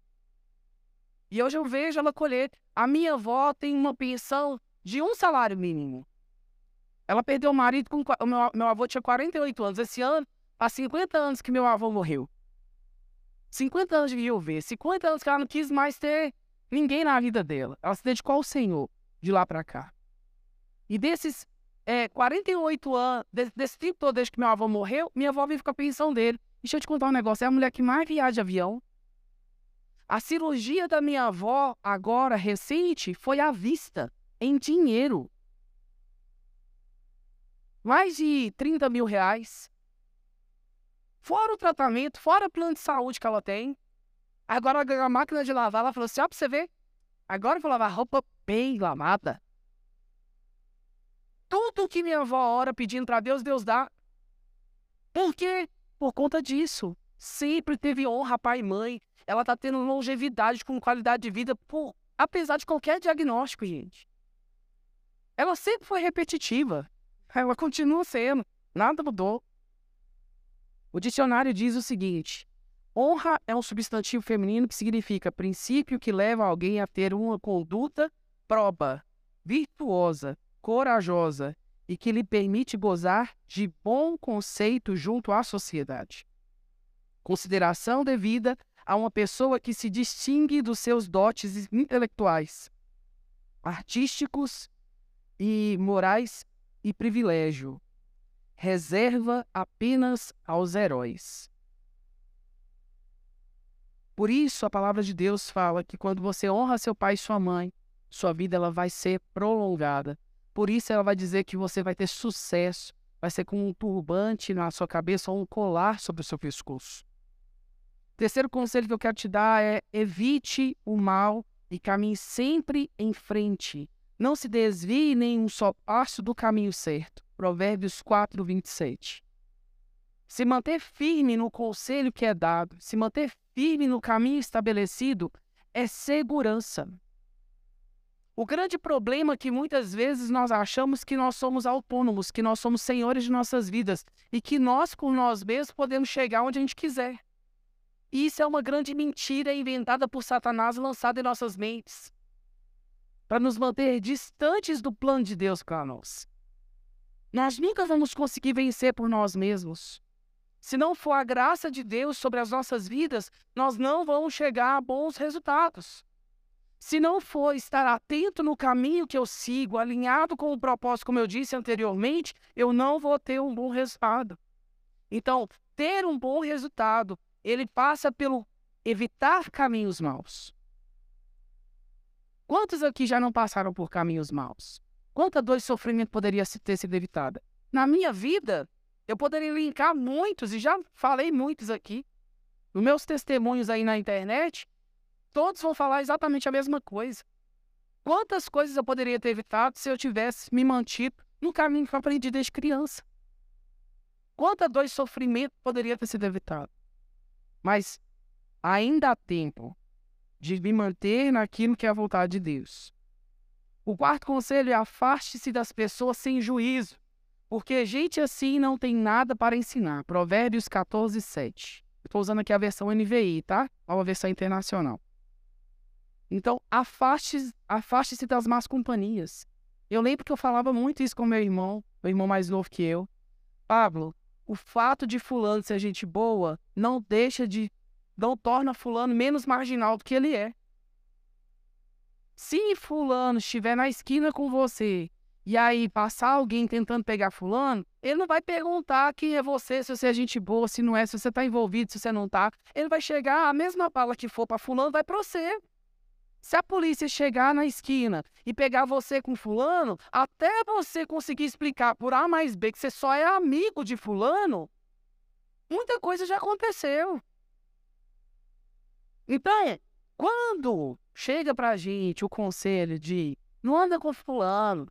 E hoje eu vejo ela colher. A minha avó tem uma pensão de um salário mínimo. Ela perdeu o marido com. Meu, meu avô tinha 48 anos. Esse ano, há 50 anos que meu avô morreu. 50 anos de Verde, 50 anos que ela não quis mais ter ninguém na vida dela. Ela se dedicou ao Senhor de lá para cá. E desses é, 48 anos, desse, desse tempo todo, desde que meu avô morreu, minha avó vive com a pensão dele. Deixa eu te contar um negócio: é a mulher que mais viaja de avião. A cirurgia da minha avó, agora recente, foi à vista, em dinheiro. Mais de 30 mil reais. Fora o tratamento, fora o plano de saúde que ela tem. Agora a máquina de lavar, ela falou assim: ó, pra você ver. Agora eu vou lavar roupa bem lavada. Tudo que minha avó ora pedindo para Deus, Deus dá. Por quê? Por conta disso. Sempre teve honra pai e mãe. Ela tá tendo longevidade com qualidade de vida, por, apesar de qualquer diagnóstico, gente. Ela sempre foi repetitiva. Ela continua sendo. Nada mudou. O dicionário diz o seguinte: honra é um substantivo feminino que significa princípio que leva alguém a ter uma conduta proba, virtuosa, corajosa e que lhe permite gozar de bom conceito junto à sociedade. Consideração devida a uma pessoa que se distingue dos seus dotes intelectuais, artísticos e morais e privilégio, reserva apenas aos heróis. Por isso, a palavra de Deus fala que quando você honra seu pai e sua mãe, sua vida ela vai ser prolongada. Por isso, ela vai dizer que você vai ter sucesso, vai ser com um turbante na sua cabeça ou um colar sobre o seu pescoço. Terceiro conselho que eu quero te dar é evite o mal e caminhe sempre em frente. Não se desvie nem um só passo do caminho certo. Provérbios 4, 27. Se manter firme no conselho que é dado, se manter firme no caminho estabelecido, é segurança. O grande problema é que muitas vezes nós achamos que nós somos autônomos, que nós somos senhores de nossas vidas e que nós, com nós mesmos, podemos chegar onde a gente quiser. E isso é uma grande mentira inventada por Satanás lançada em nossas mentes para nos manter distantes do plano de Deus para nós. Nós nunca vamos conseguir vencer por nós mesmos. Se não for a graça de Deus sobre as nossas vidas, nós não vamos chegar a bons resultados. Se não for estar atento no caminho que eu sigo, alinhado com o propósito, como eu disse anteriormente, eu não vou ter um bom resultado. Então, ter um bom resultado, ele passa pelo evitar caminhos maus. Quantos aqui já não passaram por caminhos maus? Quanta dor e sofrimento poderia ter sido evitada? Na minha vida, eu poderia linkar muitos, e já falei muitos aqui. Nos meus testemunhos aí na internet, todos vão falar exatamente a mesma coisa. Quantas coisas eu poderia ter evitado se eu tivesse me mantido no caminho que eu aprendi desde criança? Quanta dor e sofrimento poderia ter sido evitado? Mas ainda há tempo de me manter naquilo que é a vontade de Deus. O quarto conselho é afaste-se das pessoas sem juízo, porque gente assim não tem nada para ensinar. Provérbios 14, 7. Estou usando aqui a versão NVI, tá? Nova versão internacional. Então, afaste-se afaste das más companhias. Eu lembro que eu falava muito isso com meu irmão. o irmão mais novo que eu. Pablo, o fato de fulano ser gente boa não deixa de. não torna fulano menos marginal do que ele é. Se fulano estiver na esquina com você e aí passar alguém tentando pegar fulano, ele não vai perguntar quem é você, se você é gente boa, se não é, se você tá envolvido, se você não tá. Ele vai chegar, a mesma bala que for para fulano vai para você. Se a polícia chegar na esquina e pegar você com fulano, até você conseguir explicar por A mais B que você só é amigo de fulano, muita coisa já aconteceu. Então, quando chega pra gente o conselho de não anda com fulano,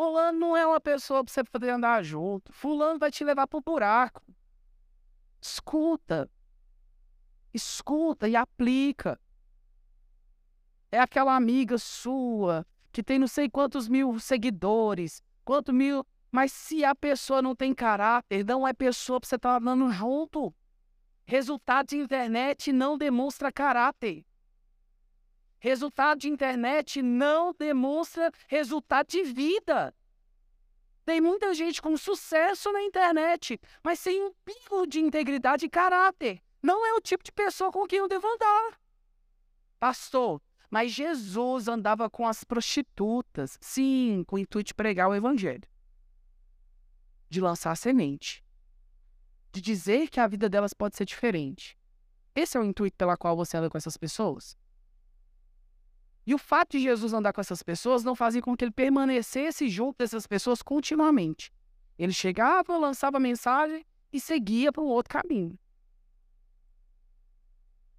fulano não é uma pessoa pra você poder andar junto, fulano vai te levar pro buraco. Escuta. Escuta e aplica é aquela amiga sua que tem não sei quantos mil seguidores, quanto mil. Mas se a pessoa não tem caráter, não é pessoa para você estar tá andando junto. Resultado de internet não demonstra caráter. Resultado de internet não demonstra resultado de vida. Tem muita gente com sucesso na internet, mas sem um pingo de integridade e caráter. Não é o tipo de pessoa com quem eu devo andar. Pastor, mas Jesus andava com as prostitutas, sim, com o intuito de pregar o evangelho, de lançar a semente, de dizer que a vida delas pode ser diferente. Esse é o intuito pela qual você anda com essas pessoas. E o fato de Jesus andar com essas pessoas não fazia com que ele permanecesse junto dessas pessoas continuamente. Ele chegava, lançava a mensagem e seguia para um outro caminho.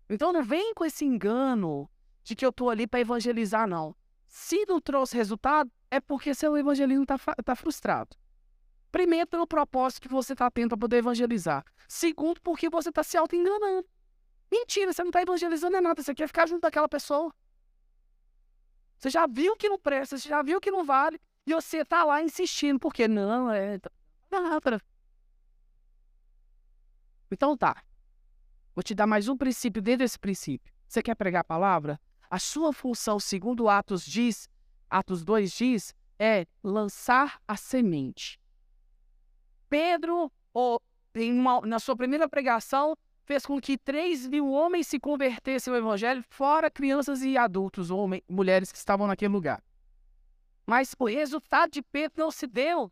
Então não vem com esse engano de que eu estou ali para evangelizar, não. Se não trouxe resultado, é porque seu evangelismo está tá frustrado. Primeiro, pelo propósito que você está tendo para poder evangelizar. Segundo, porque você está se auto-enganando. Mentira, você não está evangelizando é nada, você quer ficar junto daquela pessoa. Você já viu que não presta, você já viu que não vale, e você está lá insistindo, porque não, é. Nada. Então tá. Vou te dar mais um princípio dentro desse princípio. Você quer pregar a palavra? A sua função, segundo Atos diz, Atos 2 diz, é lançar a semente. Pedro, uma, na sua primeira pregação, fez com que 3 mil homens se convertessem ao Evangelho, fora crianças e adultos, homens, mulheres que estavam naquele lugar. Mas o resultado de Pedro não se deu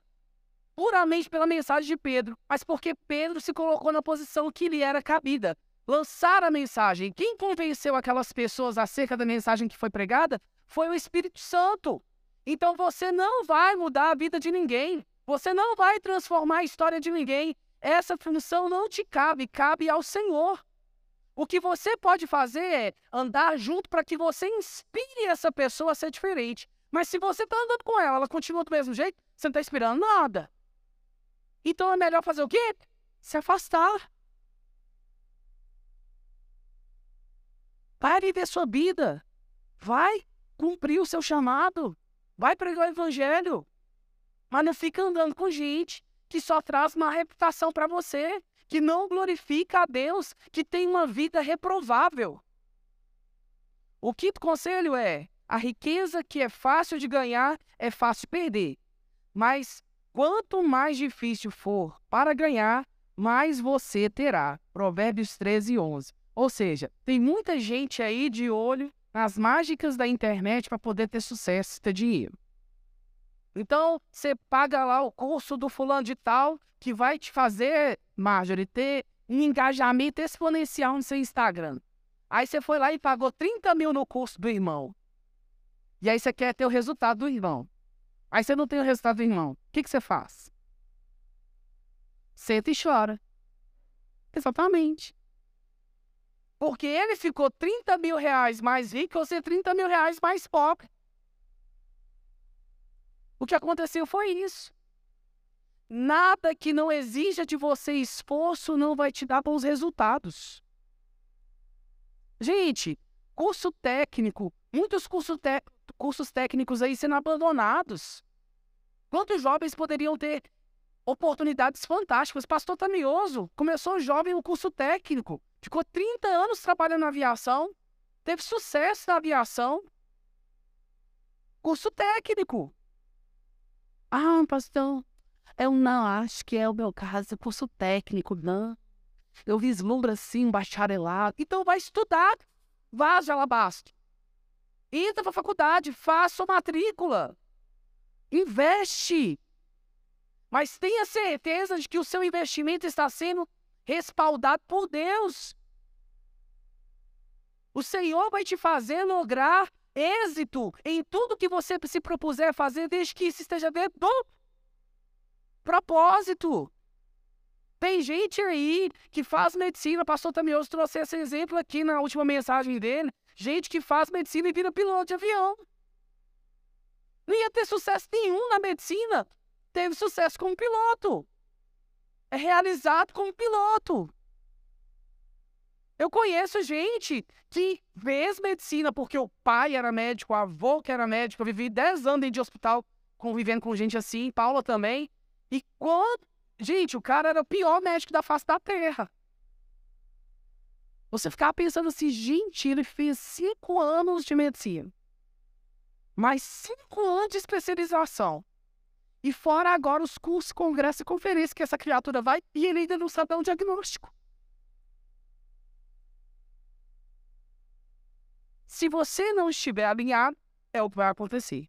puramente pela mensagem de Pedro, mas porque Pedro se colocou na posição que lhe era cabida lançar a mensagem. Quem convenceu aquelas pessoas acerca da mensagem que foi pregada foi o Espírito Santo. Então você não vai mudar a vida de ninguém. Você não vai transformar a história de ninguém. Essa função não te cabe, cabe ao Senhor. O que você pode fazer é andar junto para que você inspire essa pessoa a ser diferente. Mas se você está andando com ela, ela continua do mesmo jeito, você não está esperando nada. Então é melhor fazer o quê? Se afastar. Vai viver sua vida. Vai cumprir o seu chamado. Vai pregar o evangelho. Mas não fica andando com gente que só traz uma reputação para você, que não glorifica a Deus, que tem uma vida reprovável. O quinto conselho é: a riqueza que é fácil de ganhar é fácil de perder. Mas quanto mais difícil for para ganhar, mais você terá. Provérbios 13, 11. Ou seja, tem muita gente aí de olho nas mágicas da internet para poder ter sucesso, ter dinheiro. Então, você paga lá o curso do fulano de tal, que vai te fazer, Marjorie, ter um engajamento exponencial no seu Instagram. Aí você foi lá e pagou 30 mil no curso do irmão. E aí você quer ter o resultado do irmão. Aí você não tem o resultado do irmão. O que, que você faz? Senta e chora. Exatamente. Porque ele ficou 30 mil reais mais rico você 30 mil reais mais pobre. O que aconteceu foi isso. Nada que não exija de você esforço não vai te dar bons resultados. Gente, curso técnico, muitos curso cursos técnicos aí sendo abandonados. Quantos jovens poderiam ter oportunidades fantásticas? Pastor Tamioso começou jovem o curso técnico. Ficou 30 anos trabalhando na aviação, teve sucesso na aviação. Curso técnico. Ah, pastor, Eu não acho que é o meu caso, curso técnico, não. Eu vislumbro assim um bacharelado. Então vai estudar. Vá de alabastro. Entra para a faculdade, faça matrícula. Investe. Mas tenha certeza de que o seu investimento está sendo respaldado por Deus. O Senhor vai te fazer lograr êxito em tudo que você se propuser fazer, desde que isso esteja dentro do propósito. Tem gente aí que faz medicina, pastor Tamioso trouxe esse exemplo aqui na última mensagem dele. Gente que faz medicina e vira piloto de avião. Não ia ter sucesso nenhum na medicina. Teve sucesso como piloto. É realizado como piloto. Eu conheço gente que fez medicina porque o pai era médico, o avô que era médico. Eu vivi 10 anos dentro de hospital convivendo com gente assim, Paula também. E quando. Gente, o cara era o pior médico da face da terra. Você ficava pensando assim, gente, ele fez cinco anos de medicina. Mais cinco anos de especialização. E fora agora os cursos, congresso e conferência que essa criatura vai e ele ainda não sabe dar um diagnóstico. Se você não estiver alinhado, é o que vai acontecer.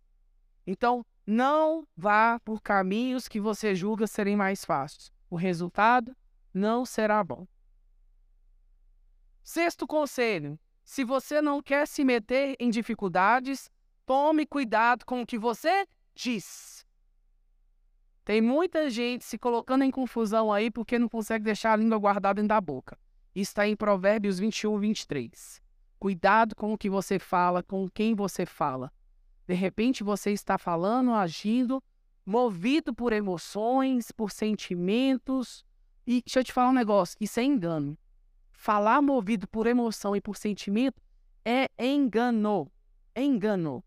Então, não vá por caminhos que você julga serem mais fáceis. O resultado não será bom. Sexto conselho: se você não quer se meter em dificuldades, tome cuidado com o que você diz. Tem muita gente se colocando em confusão aí porque não consegue deixar a língua guardada dentro da boca. Está em Provérbios 21, 23. Cuidado com o que você fala, com quem você fala. De repente você está falando, agindo, movido por emoções, por sentimentos. E deixa eu te falar um negócio: isso é engano. Falar movido por emoção e por sentimento é engano. É engano.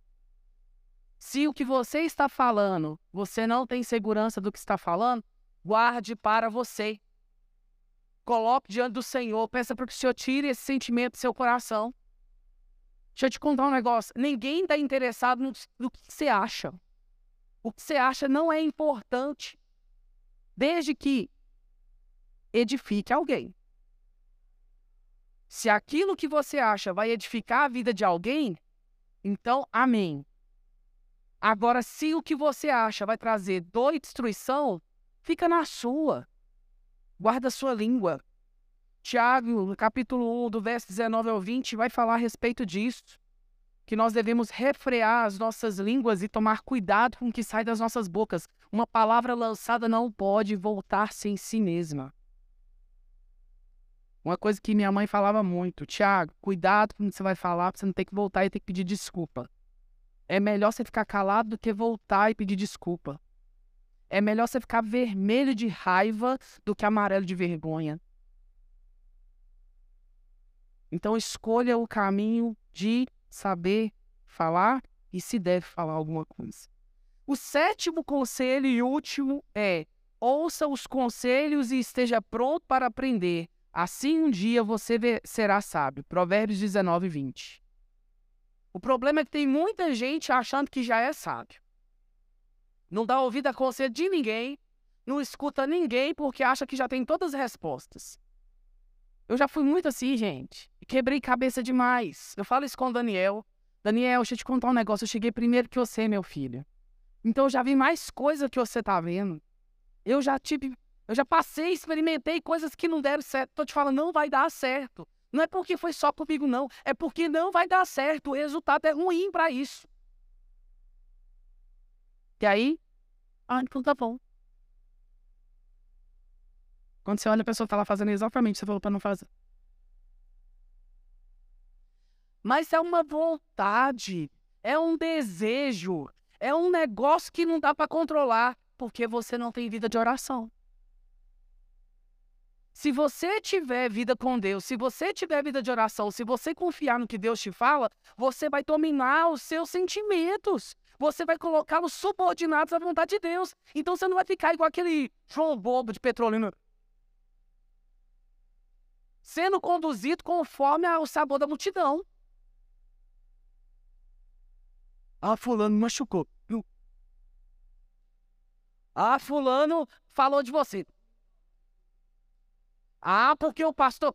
Se o que você está falando, você não tem segurança do que está falando, guarde para você. Coloque diante do Senhor, peça para que o Senhor tire esse sentimento do seu coração. Deixa eu te contar um negócio. Ninguém está interessado no, no que você acha. O que você acha não é importante, desde que edifique alguém. Se aquilo que você acha vai edificar a vida de alguém, então amém. Agora, se o que você acha vai trazer dor e destruição, fica na sua. Guarda a sua língua. Tiago, no capítulo 1, do verso 19 ao 20, vai falar a respeito disso. Que nós devemos refrear as nossas línguas e tomar cuidado com o que sai das nossas bocas. Uma palavra lançada não pode voltar-se em si mesma. Uma coisa que minha mãe falava muito, Tiago, cuidado com o que você vai falar, você não ter que voltar e ter que pedir desculpa. É melhor você ficar calado do que voltar e pedir desculpa. É melhor você ficar vermelho de raiva do que amarelo de vergonha. Então escolha o caminho de saber falar e se deve falar alguma coisa. O sétimo conselho e último é: ouça os conselhos e esteja pronto para aprender. Assim um dia você será sábio. Provérbios 19, 20. O problema é que tem muita gente achando que já é sábio. Não dá ouvido a conselho de ninguém, não escuta ninguém porque acha que já tem todas as respostas. Eu já fui muito assim, gente. Quebrei cabeça demais. Eu falo isso com o Daniel. Daniel, deixa eu te contar um negócio. Eu cheguei primeiro que você, meu filho. Então eu já vi mais coisa que você tá vendo. Eu já tive. Eu já passei, experimentei coisas que não deram certo. Tô te falando, não vai dar certo. Não é porque foi só comigo, não. É porque não vai dar certo. O resultado é ruim para isso. E aí? Ah, então tá bom. Quando você olha, a pessoa tá lá fazendo exatamente o que você falou para não fazer. Mas é uma vontade, é um desejo, é um negócio que não dá para controlar, porque você não tem vida de oração. Se você tiver vida com Deus, se você tiver vida de oração, se você confiar no que Deus te fala, você vai dominar os seus sentimentos. Você vai colocá-los subordinados à vontade de Deus. Então você não vai ficar igual aquele João Bobo de Petrolina sendo conduzido conforme o sabor da multidão. Ah, fulano machucou. Ah, fulano falou de você. Ah, porque o pastor.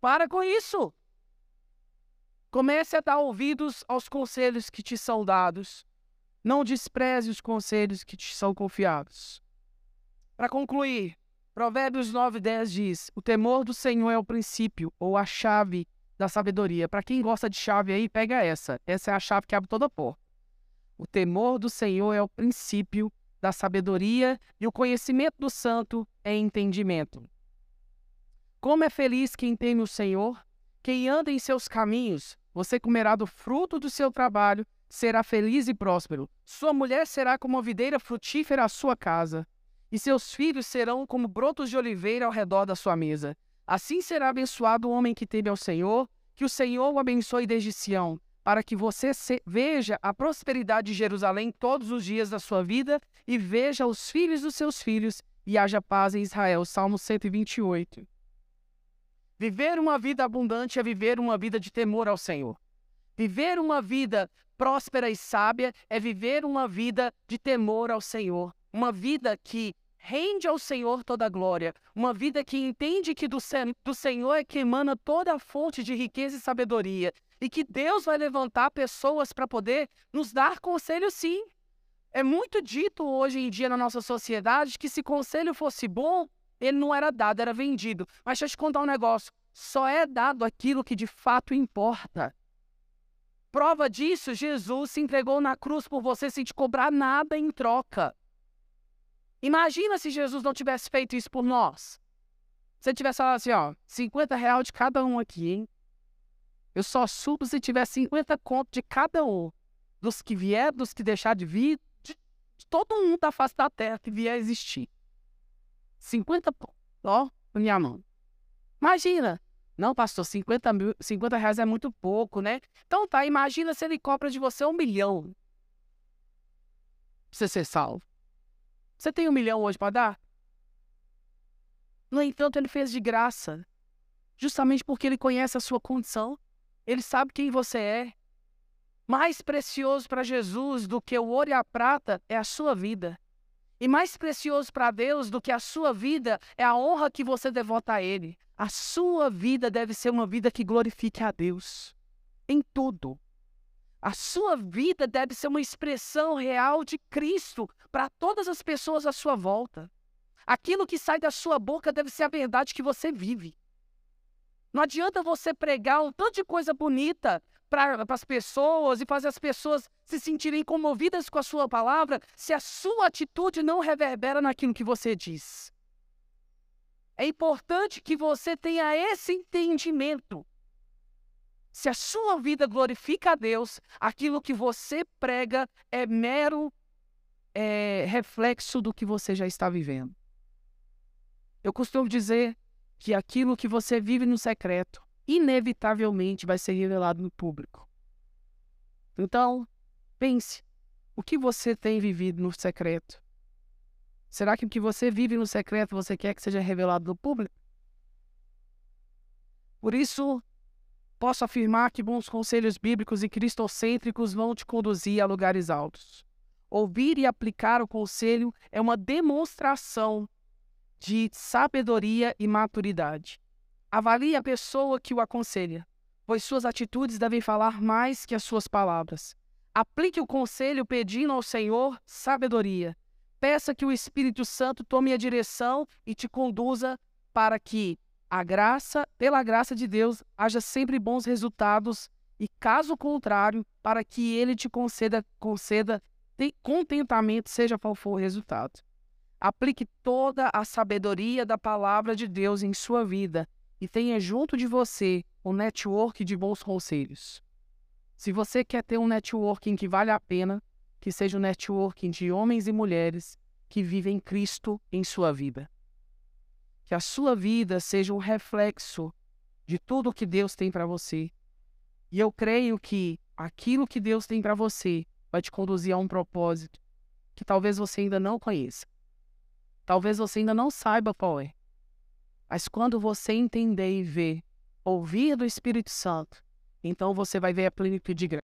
Para com isso. Comece a dar ouvidos aos conselhos que te são dados. Não despreze os conselhos que te são confiados. Para concluir, Provérbios 9, 10 diz: O temor do Senhor é o princípio ou a chave da sabedoria. Para quem gosta de chave aí, pega essa. Essa é a chave que abre toda a porta. O temor do Senhor é o princípio da sabedoria e o conhecimento do santo é entendimento. Como é feliz quem teme o Senhor, quem anda em seus caminhos, você comerá do fruto do seu trabalho, será feliz e próspero. Sua mulher será como a videira frutífera à sua casa, e seus filhos serão como brotos de oliveira ao redor da sua mesa. Assim será abençoado o homem que teme ao Senhor, que o Senhor o abençoe desde Sião, para que você veja a prosperidade de Jerusalém todos os dias da sua vida e veja os filhos dos seus filhos e haja paz em Israel. Salmo 128. Viver uma vida abundante é viver uma vida de temor ao Senhor. Viver uma vida próspera e sábia é viver uma vida de temor ao Senhor. Uma vida que rende ao Senhor toda a glória. Uma vida que entende que do, do Senhor é que emana toda a fonte de riqueza e sabedoria. E que Deus vai levantar pessoas para poder nos dar conselho, sim. É muito dito hoje em dia na nossa sociedade que se conselho fosse bom, ele não era dado, era vendido. Mas deixa eu te contar um negócio: só é dado aquilo que de fato importa. Prova disso, Jesus se entregou na cruz por você sem te cobrar nada em troca. Imagina se Jesus não tivesse feito isso por nós. Se ele tivesse falado assim, ó, 50 reais de cada um aqui, hein? Eu só subo se tiver 50 conto de cada um. Dos que vier, dos que deixar de vir, de, todo mundo da face da terra que vier existir. 50 ó, na minha mão. Imagina. Não, pastor, 50, mil, 50 reais é muito pouco, né? Então tá, imagina se ele cobra de você um milhão. Pra você ser salvo. Você tem um milhão hoje para dar? No entanto, ele fez de graça. Justamente porque ele conhece a sua condição. Ele sabe quem você é. Mais precioso para Jesus do que o ouro e a prata é a sua vida. E mais precioso para Deus do que a sua vida é a honra que você devota a Ele. A sua vida deve ser uma vida que glorifique a Deus em tudo. A sua vida deve ser uma expressão real de Cristo para todas as pessoas à sua volta. Aquilo que sai da sua boca deve ser a verdade que você vive. Não adianta você pregar um tanto de coisa bonita para as pessoas e fazer as pessoas se sentirem comovidas com a sua palavra se a sua atitude não reverbera naquilo que você diz. É importante que você tenha esse entendimento. Se a sua vida glorifica a Deus, aquilo que você prega é mero é, reflexo do que você já está vivendo. Eu costumo dizer que aquilo que você vive no secreto inevitavelmente vai ser revelado no público. Então, pense: o que você tem vivido no secreto? Será que o que você vive no secreto você quer que seja revelado no público? Por isso, posso afirmar que bons conselhos bíblicos e cristocêntricos vão te conduzir a lugares altos. Ouvir e aplicar o conselho é uma demonstração de sabedoria e maturidade. Avalie a pessoa que o aconselha, pois suas atitudes devem falar mais que as suas palavras. Aplique o conselho pedindo ao Senhor sabedoria. Peça que o Espírito Santo tome a direção e te conduza para que a graça, pela graça de Deus, haja sempre bons resultados e caso contrário, para que ele te conceda, conceda contentamento, seja qual for o resultado. Aplique toda a sabedoria da palavra de Deus em sua vida e tenha junto de você um network de bons conselhos. Se você quer ter um networking que vale a pena, que seja um networking de homens e mulheres que vivem Cristo em sua vida. Que a sua vida seja um reflexo de tudo que Deus tem para você. E eu creio que aquilo que Deus tem para você vai te conduzir a um propósito que talvez você ainda não conheça. Talvez você ainda não saiba qual é. Mas quando você entender e ver, ouvir do Espírito Santo, então você vai ver a plenitude de graça.